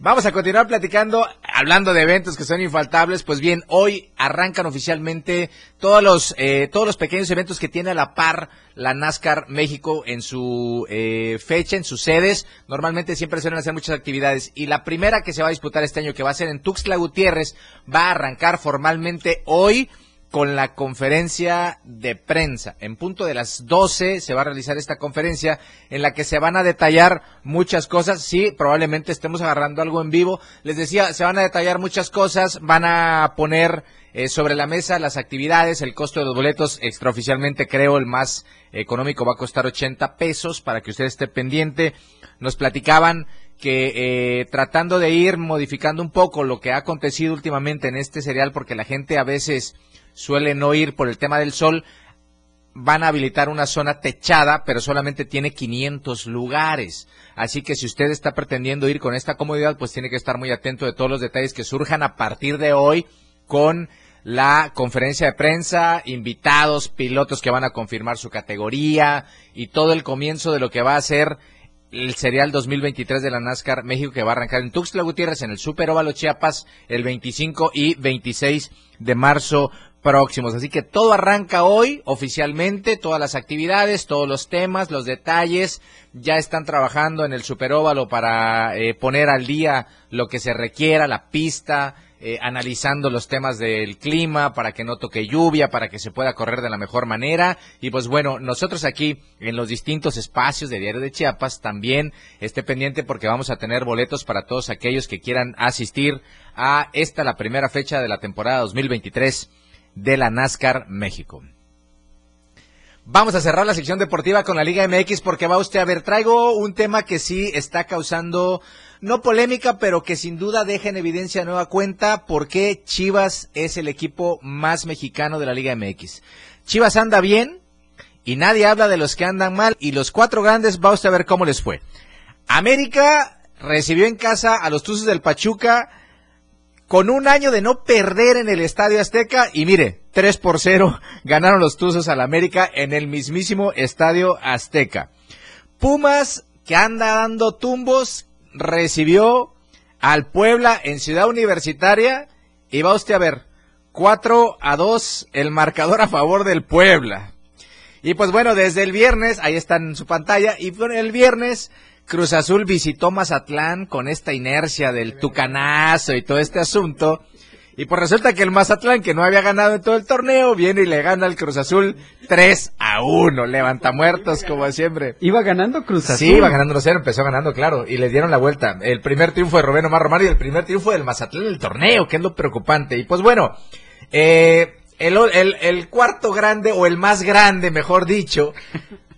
Vamos a continuar platicando, hablando de eventos que son infaltables. Pues bien, hoy arrancan oficialmente todos los eh, todos los pequeños eventos que tiene a la par la NASCAR México en su eh, fecha, en sus sedes. Normalmente siempre suelen hacer muchas actividades y la primera que se va a disputar este año, que va a ser en Tuxtla Gutiérrez, va a arrancar formalmente hoy con la conferencia de prensa. En punto de las 12 se va a realizar esta conferencia en la que se van a detallar muchas cosas. Sí, probablemente estemos agarrando algo en vivo. Les decía, se van a detallar muchas cosas, van a poner eh, sobre la mesa las actividades, el costo de los boletos, extraoficialmente creo el más económico va a costar 80 pesos para que usted esté pendiente. Nos platicaban que eh, tratando de ir modificando un poco lo que ha acontecido últimamente en este serial, porque la gente a veces suele no ir por el tema del sol, van a habilitar una zona techada, pero solamente tiene 500 lugares. Así que si usted está pretendiendo ir con esta comodidad, pues tiene que estar muy atento de todos los detalles que surjan a partir de hoy con la conferencia de prensa, invitados, pilotos que van a confirmar su categoría y todo el comienzo de lo que va a ser el serial 2023 de la NASCAR México que va a arrancar en Tuxtla Gutiérrez en el Super Óvalo Chiapas el 25 y 26 de marzo próximos. Así que todo arranca hoy oficialmente, todas las actividades, todos los temas, los detalles. Ya están trabajando en el superóvalo para eh, poner al día lo que se requiera, la pista, eh, analizando los temas del clima para que no toque lluvia, para que se pueda correr de la mejor manera. Y pues bueno, nosotros aquí en los distintos espacios de Diario de Chiapas también esté pendiente porque vamos a tener boletos para todos aquellos que quieran asistir a esta, la primera fecha de la temporada 2023 de la NASCAR México. Vamos a cerrar la sección deportiva con la Liga MX porque va usted a ver, traigo un tema que sí está causando, no polémica, pero que sin duda deja en evidencia nueva cuenta por qué Chivas es el equipo más mexicano de la Liga MX. Chivas anda bien y nadie habla de los que andan mal y los cuatro grandes va usted a ver cómo les fue. América recibió en casa a los Tuzos del Pachuca con un año de no perder en el Estadio Azteca y mire, 3 por 0 *laughs* ganaron los Tuzos al América en el mismísimo Estadio Azteca. Pumas, que anda dando tumbos, recibió al Puebla en Ciudad Universitaria y va usted a ver, 4 a 2 el marcador a favor del Puebla. Y pues bueno, desde el viernes, ahí está en su pantalla, y el viernes Cruz Azul visitó Mazatlán con esta inercia del tucanazo y todo este asunto. Y pues resulta que el Mazatlán, que no había ganado en todo el torneo, viene y le gana al Cruz Azul 3 a 1. Levanta muertos, como siempre. ¿Iba ganando Cruz Azul? Sí, iba ganando 0, empezó ganando, claro. Y le dieron la vuelta. El primer triunfo de Rubén Omar Román y el primer triunfo del Mazatlán en el torneo, que es lo preocupante. Y pues bueno, eh, el, el, el cuarto grande, o el más grande, mejor dicho,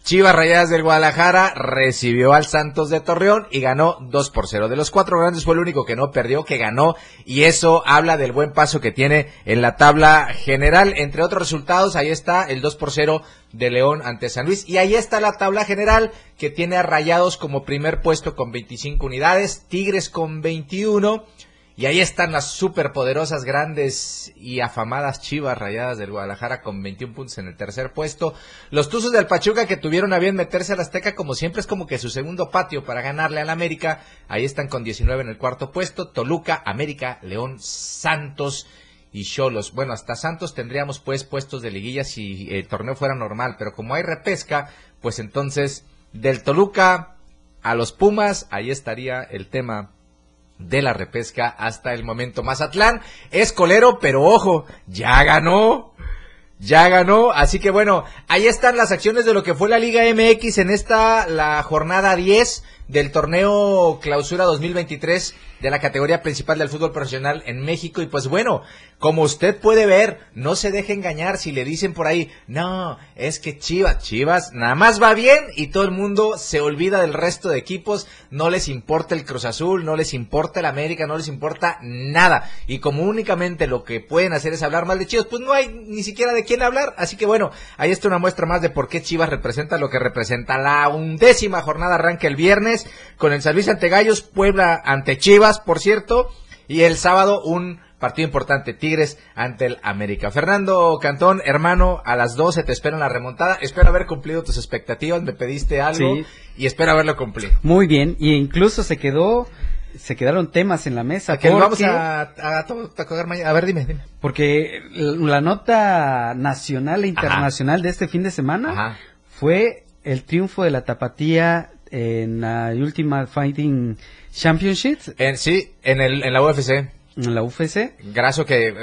Chivas Rayadas del Guadalajara recibió al Santos de Torreón y ganó 2 por 0. De los cuatro grandes fue el único que no perdió, que ganó, y eso habla del buen paso que tiene en la tabla general. Entre otros resultados, ahí está el 2 por 0 de León ante San Luis. Y ahí está la tabla general que tiene a Rayados como primer puesto con 25 unidades, Tigres con 21 y ahí están las superpoderosas, grandes y afamadas Chivas Rayadas del Guadalajara con 21 puntos en el tercer puesto. Los Tuzos del Pachuca que tuvieron a bien meterse a la Azteca como siempre es como que su segundo patio para ganarle al América. Ahí están con 19 en el cuarto puesto. Toluca, América, León, Santos y Cholos. Bueno, hasta Santos tendríamos pues puestos de liguilla si el torneo fuera normal, pero como hay repesca, pues entonces del Toluca a los Pumas, ahí estaría el tema de la repesca hasta el momento. Mazatlán es colero, pero ojo, ya ganó. Ya ganó, así que bueno, ahí están las acciones de lo que fue la Liga MX en esta, la jornada 10 del torneo Clausura 2023 de la categoría principal del fútbol profesional en México. Y pues bueno, como usted puede ver, no se deje engañar si le dicen por ahí, no, es que Chivas, Chivas, nada más va bien y todo el mundo se olvida del resto de equipos, no les importa el Cruz Azul, no les importa el América, no les importa nada. Y como únicamente lo que pueden hacer es hablar mal de Chivas, pues no hay ni siquiera de quién hablar. Así que bueno, ahí está una muestra más de por qué Chivas representa lo que representa. La undécima jornada arranca el viernes con el San ante Gallos, Puebla ante Chivas, por cierto, y el sábado un partido importante, Tigres ante el América. Fernando Cantón, hermano, a las 12 te espero en la remontada. Espero haber cumplido tus expectativas, me pediste algo y espero haberlo cumplido. Muy bien, y incluso se quedó se quedaron temas en la mesa. Que vamos a, a, a, mañana. A ver, dime, dime. Porque la nota nacional e internacional de este fin de semana fue el triunfo de la tapatía en la última Fighting Championship. En, sí, en, el, en la UFC. En la UFC. Graso que eh,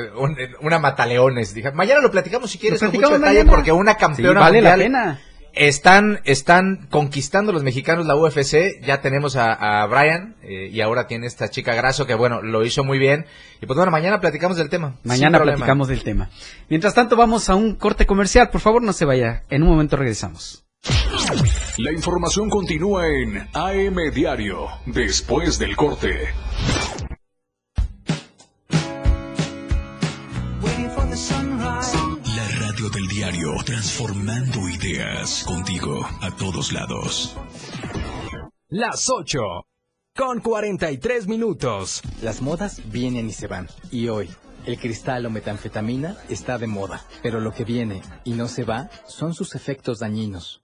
una mataleones. Dije, mañana lo platicamos si quieres con mucho detalle porque una campeona vale la pena. Están, están conquistando los mexicanos la UFC. Ya tenemos a, a Brian eh, y ahora tiene esta chica Graso que bueno, lo hizo muy bien. Y pues bueno, mañana platicamos del tema. Mañana platicamos del tema. Mientras tanto vamos a un corte comercial. Por favor no se vaya. En un momento regresamos. La información continúa en AM Diario, después del corte. La radio del diario, transformando ideas contigo a todos lados. Las 8, con 43 minutos. Las modas vienen y se van. Y hoy, el cristal o metanfetamina está de moda. Pero lo que viene y no se va son sus efectos dañinos.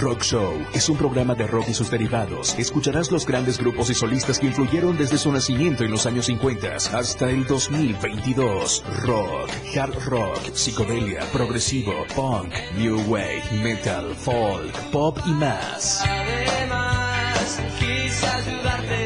Rock Show es un programa de rock y sus derivados. Escucharás los grandes grupos y solistas que influyeron desde su nacimiento en los años 50 hasta el 2022. Rock, hard rock, psicodelia, progresivo, punk, new wave, metal, folk, pop y más. Además, ayudarte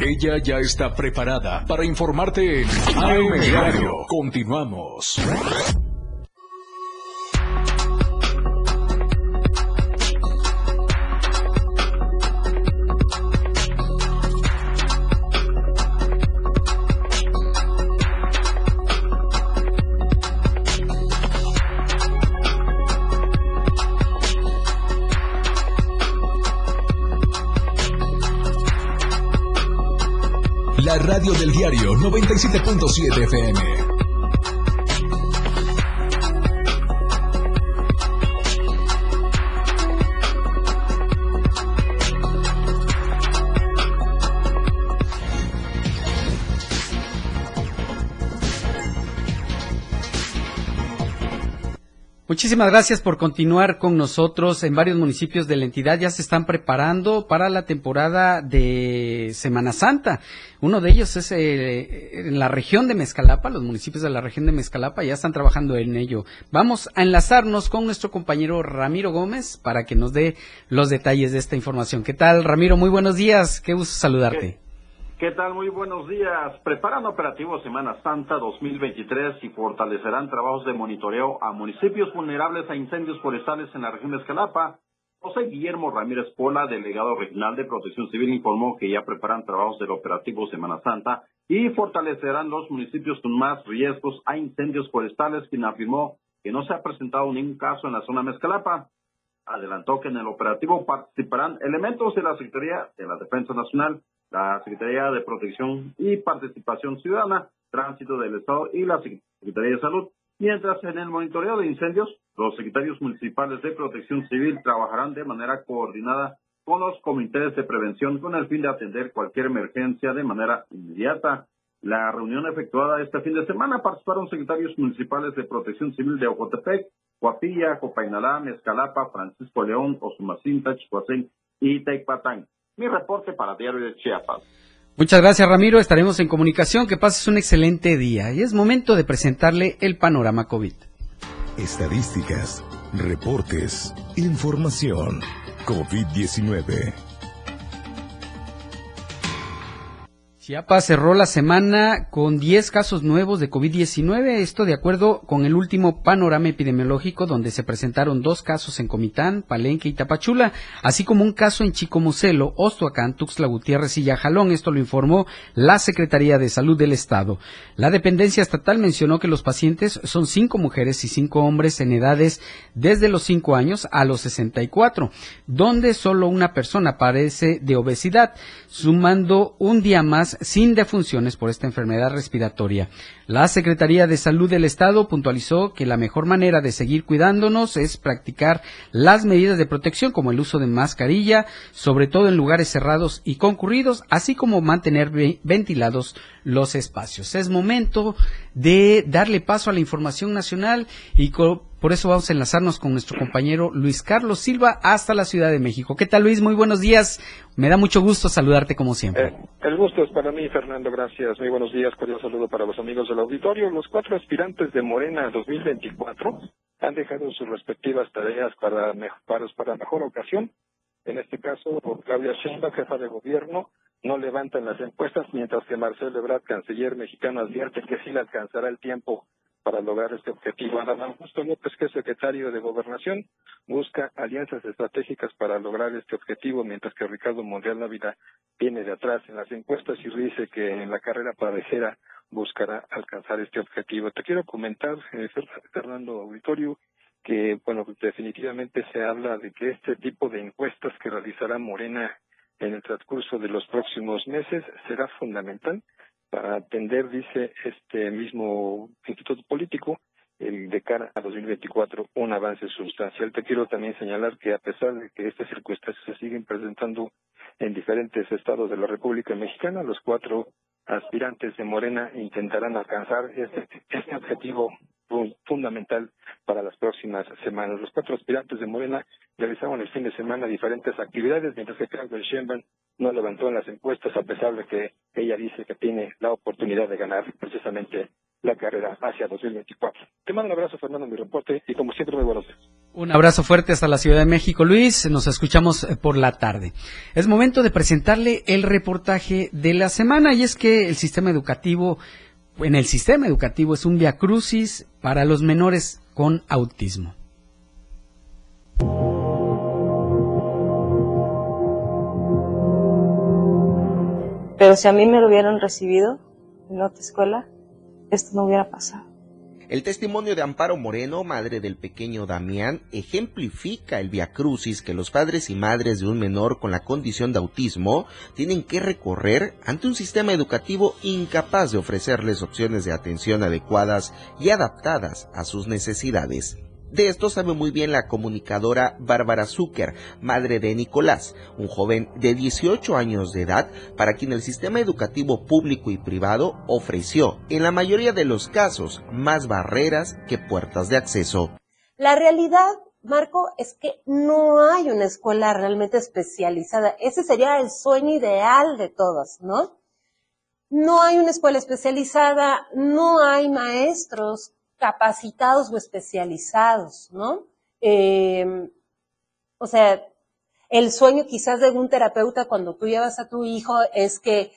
Ella ya está preparada para informarte en AM. Continuamos. Radio del diario 97.7 FM. Muchísimas gracias por continuar con nosotros. En varios municipios de la entidad ya se están preparando para la temporada de Semana Santa. Uno de ellos es eh, en la región de Mezcalapa. Los municipios de la región de Mezcalapa ya están trabajando en ello. Vamos a enlazarnos con nuestro compañero Ramiro Gómez para que nos dé los detalles de esta información. ¿Qué tal, Ramiro? Muy buenos días. Qué gusto saludarte. ¿Qué tal? Muy buenos días. Preparan operativo Semana Santa 2023 y fortalecerán trabajos de monitoreo a municipios vulnerables a incendios forestales en la región de Escalapa. José Guillermo Ramírez Pola, delegado regional de Protección Civil, informó que ya preparan trabajos del operativo Semana Santa y fortalecerán los municipios con más riesgos a incendios forestales, quien afirmó que no se ha presentado ningún caso en la zona de Mezcalapa. Adelantó que en el operativo participarán elementos de la Secretaría de la Defensa Nacional, la Secretaría de Protección y Participación Ciudadana, Tránsito del Estado y la Secretaría de Salud. Mientras en el monitoreo de incendios, los secretarios municipales de Protección Civil trabajarán de manera coordinada con los comités de prevención con el fin de atender cualquier emergencia de manera inmediata. La reunión efectuada este fin de semana participaron secretarios municipales de Protección Civil de Ocotepec, Coapilla, Copainalá, Mezcalapa, Francisco León, Osumacinta, Chicoacén y Teipatán. Mi reporte para Diario de Chiapas. Muchas gracias, Ramiro. Estaremos en comunicación. Que pases un excelente día. Y es momento de presentarle el panorama COVID. Estadísticas, reportes, información. COVID-19. Chiapas cerró la semana con 10 casos nuevos de COVID-19, esto de acuerdo con el último panorama epidemiológico donde se presentaron dos casos en Comitán, Palenque y Tapachula, así como un caso en Chicomucelo, Ostoacán, Tuxtla Gutiérrez y Yajalón. Esto lo informó la Secretaría de Salud del Estado. La dependencia estatal mencionó que los pacientes son cinco mujeres y cinco hombres en edades desde los 5 años a los 64, donde solo una persona padece de obesidad, sumando un día más sin defunciones por esta enfermedad respiratoria. La Secretaría de Salud del Estado puntualizó que la mejor manera de seguir cuidándonos es practicar las medidas de protección como el uso de mascarilla, sobre todo en lugares cerrados y concurridos, así como mantener ventilados los espacios. Es momento de darle paso a la información nacional y por eso vamos a enlazarnos con nuestro compañero Luis Carlos Silva hasta la Ciudad de México. ¿Qué tal Luis? Muy buenos días. Me da mucho gusto saludarte como siempre. Eh, el gusto es para mí, Fernando. Gracias. Muy buenos días. Cordial saludo para los amigos del auditorio. Los cuatro aspirantes de Morena 2024 han dejado sus respectivas tareas para, para, para mejor ocasión. En este caso, Claudia Sheinbaum, jefa de gobierno, no levantan las encuestas, mientras que Marcelo Ebrard, canciller mexicano, advierte que sí le alcanzará el tiempo para lograr este objetivo. Adán Augusto López, que es secretario de Gobernación, busca alianzas estratégicas para lograr este objetivo, mientras que Ricardo Monreal Návila viene de atrás en las encuestas y dice que en la carrera parejera buscará alcanzar este objetivo. Te quiero comentar, eh, Fernando Auditorio, que, bueno, definitivamente se habla de que este tipo de encuestas que realizará Morena en el transcurso de los próximos meses será fundamental para atender, dice este mismo instituto político, el de cara a 2024 un avance sustancial. Te quiero también señalar que a pesar de que estas circunstancias se siguen presentando en diferentes estados de la República Mexicana, los cuatro aspirantes de Morena intentarán alcanzar este, este objetivo fundamental para las próximas semanas. Los cuatro aspirantes de Morena realizaron el fin de semana diferentes actividades, mientras que Claudia Sheinbaum no levantó en las encuestas, a pesar de que ella dice que tiene la oportunidad de ganar precisamente la carrera hacia 2024. Te mando un abrazo, Fernando, mi reporte, y como siempre, muy buenos días. Un abrazo fuerte hasta la Ciudad de México, Luis. Nos escuchamos eh, por la tarde. Es momento de presentarle el reportaje de la semana, y es que el sistema educativo, en el sistema educativo es un via crucis para los menores con autismo. Pero si a mí me lo hubieran recibido en otra escuela, esto no hubiera pasado. El testimonio de Amparo Moreno, madre del pequeño Damián, ejemplifica el viacrucis que los padres y madres de un menor con la condición de autismo tienen que recorrer ante un sistema educativo incapaz de ofrecerles opciones de atención adecuadas y adaptadas a sus necesidades. De esto sabe muy bien la comunicadora Bárbara Zucker, madre de Nicolás, un joven de 18 años de edad para quien el sistema educativo público y privado ofreció, en la mayoría de los casos, más barreras que puertas de acceso. La realidad, Marco, es que no hay una escuela realmente especializada. Ese sería el sueño ideal de todos, ¿no? No hay una escuela especializada, no hay maestros capacitados o especializados, ¿no? Eh, o sea, el sueño quizás de un terapeuta cuando tú llevas a tu hijo es que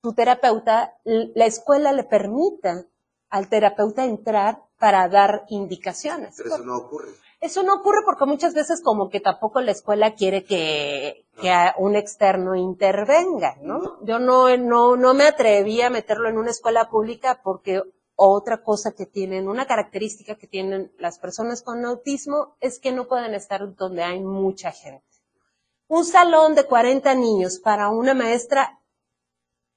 tu terapeuta, la escuela le permita al terapeuta entrar para dar indicaciones. Pero eso no ocurre. Eso no ocurre porque muchas veces como que tampoco la escuela quiere que, que un externo intervenga, ¿no? Yo no, no, no me atreví a meterlo en una escuela pública porque otra cosa que tienen, una característica que tienen las personas con autismo es que no pueden estar donde hay mucha gente. Un salón de 40 niños para una maestra,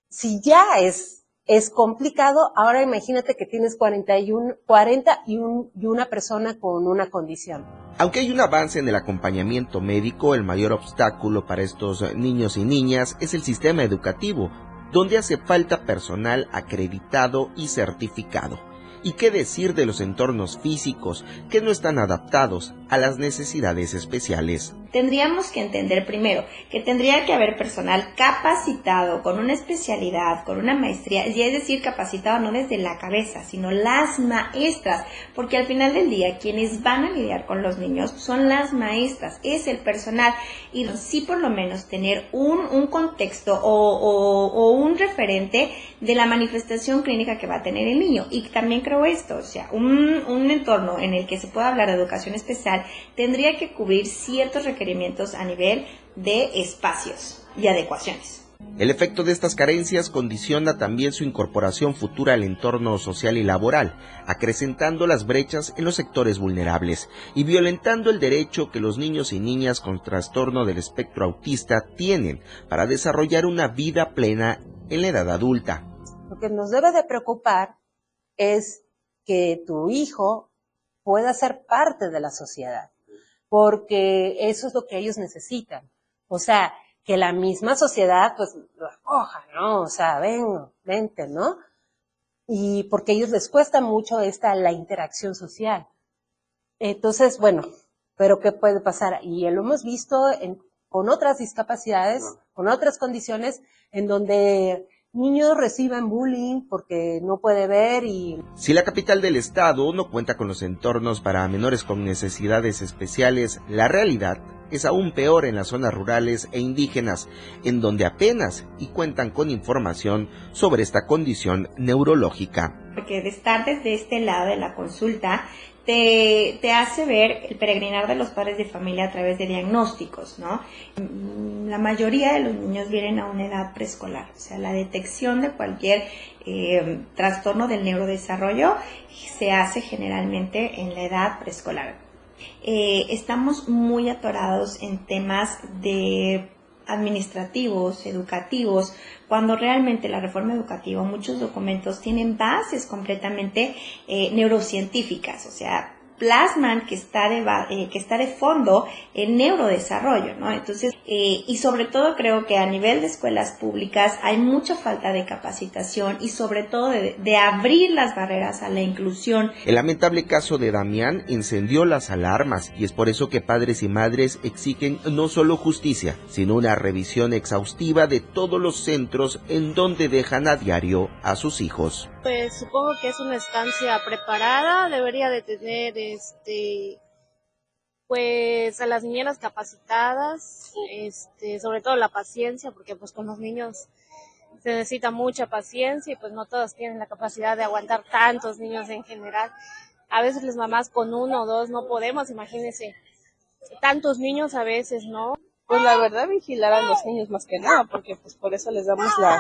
si ya es, es complicado, ahora imagínate que tienes 41, 40 y, un, y una persona con una condición. Aunque hay un avance en el acompañamiento médico, el mayor obstáculo para estos niños y niñas es el sistema educativo, donde hace falta personal acreditado y certificado. ¿Y qué decir de los entornos físicos que no están adaptados a las necesidades especiales? tendríamos que entender primero que tendría que haber personal capacitado con una especialidad, con una maestría, y es decir, capacitado no desde la cabeza, sino las maestras, porque al final del día quienes van a lidiar con los niños son las maestras, es el personal, y sí por lo menos tener un, contexto o, un referente de la manifestación clínica que va a tener el niño. Y también esto, o sea, un, un entorno en el que se pueda hablar de educación especial tendría que cubrir ciertos requerimientos a nivel de espacios y adecuaciones. El efecto de estas carencias condiciona también su incorporación futura al entorno social y laboral, acrecentando las brechas en los sectores vulnerables y violentando el derecho que los niños y niñas con trastorno del espectro autista tienen para desarrollar una vida plena en la edad adulta. Lo que nos debe de preocupar es que tu hijo pueda ser parte de la sociedad porque eso es lo que ellos necesitan. O sea, que la misma sociedad pues lo acoja, ¿no? O sea, ven, vente, ¿no? Y porque a ellos les cuesta mucho esta, la interacción social. Entonces, bueno, pero ¿qué puede pasar? Y lo hemos visto en, con otras discapacidades, con otras condiciones, en donde niños reciben bullying porque no puede ver y... Si la capital del estado no cuenta con los entornos para menores con necesidades especiales, la realidad es aún peor en las zonas rurales e indígenas, en donde apenas y cuentan con información sobre esta condición neurológica. Porque de estar desde este lado de la consulta, te, hace ver el peregrinar de los padres de familia a través de diagnósticos, ¿no? Mm, la mayoría de los niños vienen a una edad preescolar, o sea, la detección de cualquier eh, trastorno del neurodesarrollo se hace generalmente en la edad preescolar. eh, estamos muy atorados en temas de administrativos, educativos, cuando realmente la reforma educativa, muchos documentos tienen bases completamente eh, neurocientíficas, o sea, plasman que está de, eh, que está de fondo el neurodesarrollo, ¿no? Entonces, eh, y sobre todo creo que a nivel de escuelas públicas hay mucha falta de capacitación y sobre todo de, de abrir las barreras a la inclusión. El lamentable caso de Damián encendió las alarmas y es por eso que padres y madres exigen no solo justicia, sino una revisión exhaustiva de todos los centros en donde dejan a diario a sus hijos. Pues supongo que es una estancia preparada, debería de tener este pues a las niñeras capacitadas, este, sobre todo la paciencia, porque pues con los niños se necesita mucha paciencia y pues no todas tienen la capacidad de aguantar tantos niños en general. A veces las mamás con uno o dos no podemos, imagínense, tantos niños a veces, ¿no? Pues la verdad vigilar a los niños más que nada, porque pues por eso les damos la,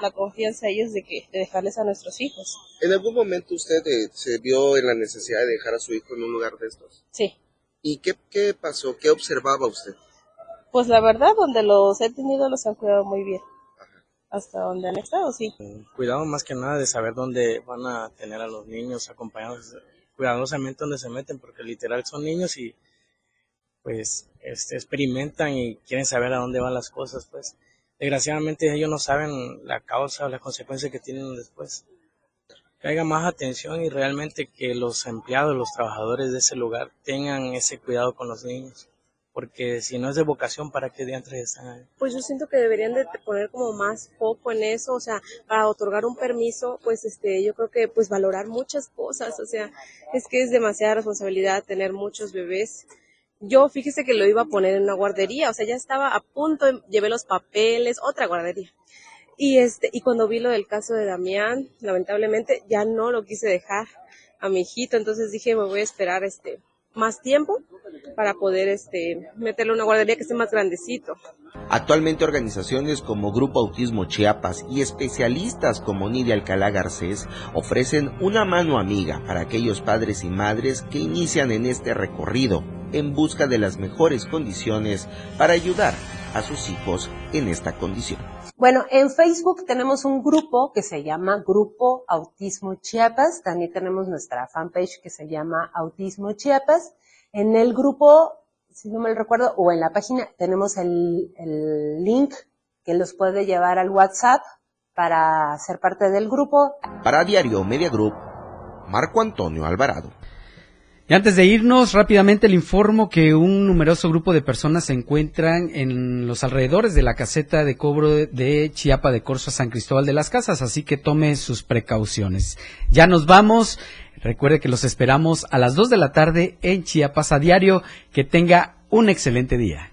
la confianza a ellos de que de dejarles a nuestros hijos. ¿En algún momento usted eh, se vio en la necesidad de dejar a su hijo en un lugar de estos? Sí. ¿Y qué, qué pasó? ¿Qué observaba usted? Pues la verdad, donde los he tenido los han cuidado muy bien. Hasta donde han estado, sí. Cuidado más que nada de saber dónde van a tener a los niños acompañados, cuidadosamente dónde se meten, porque literal son niños y pues este, experimentan y quieren saber a dónde van las cosas, pues desgraciadamente ellos no saben la causa o las consecuencias que tienen después. Que haya más atención y realmente que los empleados, los trabajadores de ese lugar tengan ese cuidado con los niños. Porque si no es de vocación, ¿para qué diantres están ahí? Pues yo siento que deberían de poner como más foco en eso, o sea, para otorgar un permiso, pues este, yo creo que pues valorar muchas cosas, o sea, es que es demasiada responsabilidad tener muchos bebés yo fíjese que lo iba a poner en una guardería, o sea, ya estaba a punto, llevé los papeles, otra guardería. Y este, y cuando vi lo del caso de Damián, lamentablemente ya no lo quise dejar a mi hijito, entonces dije, me voy a esperar este más tiempo para poder este meterlo en una guardería que esté más grandecito. Actualmente organizaciones como Grupo Autismo Chiapas y especialistas como Nidia Alcalá Garcés ofrecen una mano amiga para aquellos padres y madres que inician en este recorrido en busca de las mejores condiciones para ayudar a sus hijos en esta condición. Bueno, en Facebook tenemos un grupo que se llama Grupo Autismo Chiapas. También tenemos nuestra fanpage que se llama Autismo Chiapas. En el grupo, si no me recuerdo, o en la página tenemos el, el link que los puede llevar al WhatsApp para ser parte del grupo. Para Diario Media Group, Marco Antonio Alvarado. Y antes de irnos, rápidamente le informo que un numeroso grupo de personas se encuentran en los alrededores de la caseta de cobro de Chiapa de Corzo San Cristóbal de las Casas, así que tome sus precauciones. Ya nos vamos. Recuerde que los esperamos a las 2 de la tarde en Chiapas a diario. Que tenga un excelente día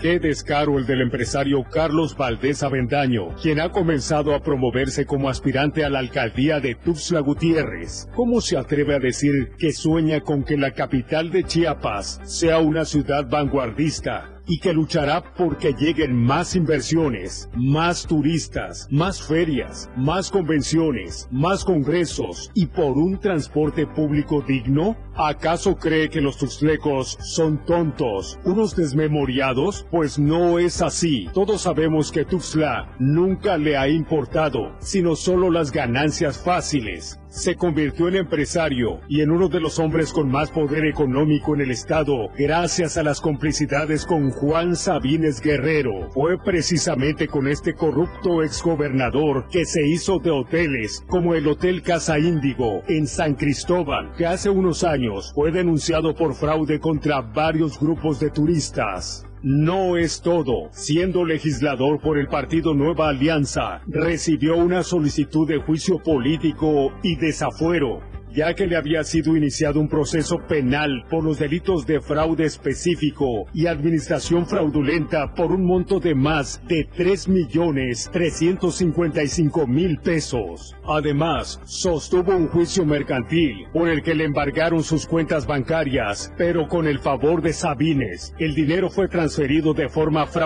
Qué descaro el del empresario Carlos Valdés Avendaño, quien ha comenzado a promoverse como aspirante a la alcaldía de Tuxtla Gutiérrez. ¿Cómo se atreve a decir que sueña con que la capital de Chiapas sea una ciudad vanguardista y que luchará porque lleguen más inversiones, más turistas, más ferias, más convenciones, más congresos y por un transporte público digno? ¿Acaso cree que los tuxtlecos son tontos, unos desmemoriados? Pues no es así. Todos sabemos que Tuxtla nunca le ha importado, sino solo las ganancias fáciles se convirtió en empresario y en uno de los hombres con más poder económico en el estado gracias a las complicidades con Juan Sabines Guerrero. Fue precisamente con este corrupto exgobernador que se hizo de hoteles como el Hotel Casa Índigo en San Cristóbal, que hace unos fue denunciado por fraude contra varios grupos de turistas. No es todo. Siendo legislador por el partido Nueva Alianza, recibió una solicitud de juicio político y desafuero ya que le había sido iniciado un proceso penal por los delitos de fraude específico y administración fraudulenta por un monto de más de 3 millones 355 mil pesos. Además, sostuvo un juicio mercantil por el que le embargaron sus cuentas bancarias, pero con el favor de Sabines, el dinero fue transferido de forma fraudulenta